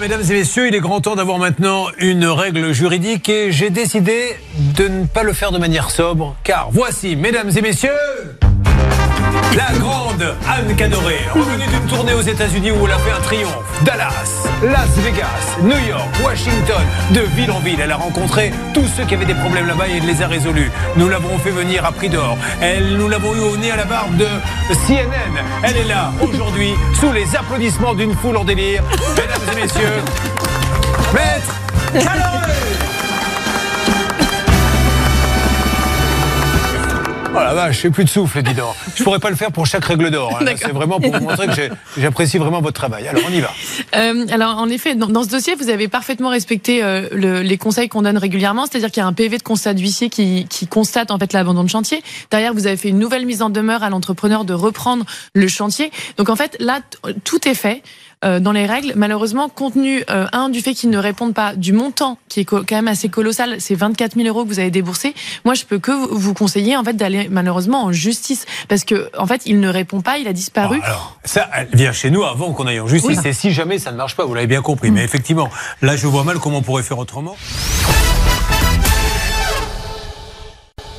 mesdames et messieurs, il est grand temps d'avoir maintenant une règle juridique et j'ai décidé de ne pas le faire de manière sobre, car voici, mesdames et messieurs, la grande Anne Cadoré, revenue d'une tournée aux États-Unis où elle a fait un triomphe. Dallas, Las Vegas, New York, Washington, de ville en ville. Elle a rencontré tous ceux qui avaient des problèmes là-bas et elle les a résolus. Nous l'avons fait venir à prix d'or. Elle, nous l'avons eu au nez à la barbe de CNN. Elle est là aujourd'hui sous les applaudissements d'une foule en délire. Mesdames et messieurs, Maître Cadoré Oh la vache, j'ai plus de souffle, dis donc. Je pourrais pas le faire pour chaque règle d'or. hein. C'est vraiment pour vous montrer que j'apprécie vraiment votre travail. Alors, on y va. Euh, alors en effet, dans, dans ce dossier, vous avez parfaitement respecté euh, le- les conseils qu'on donne régulièrement, c'est-à-dire qu'il y a un PV de constat d'huissier qui, qui constate en fait l'abandon de chantier. Derrière, vous avez fait une nouvelle mise en demeure à l'entrepreneur de reprendre le chantier. Donc en fait, là, tout est fait. Euh, dans les règles, malheureusement, compte tenu euh, un du fait qu'ils ne répondent pas du montant qui est quand même assez colossal, c'est 24 000 euros que vous avez déboursé. Moi, je peux que vous- conseiller en fait d'aller malheureusement en justice parce que en fait, il ne répond pas, il a disparu. Bon, alors, ça, elle vient chez nous avant qu'on aille en justice. Oui. Et si jamais ça ne marche pas, vous l'avez bien compris. Mais effectivement, là, je vois mal comment on pourrait faire autrement.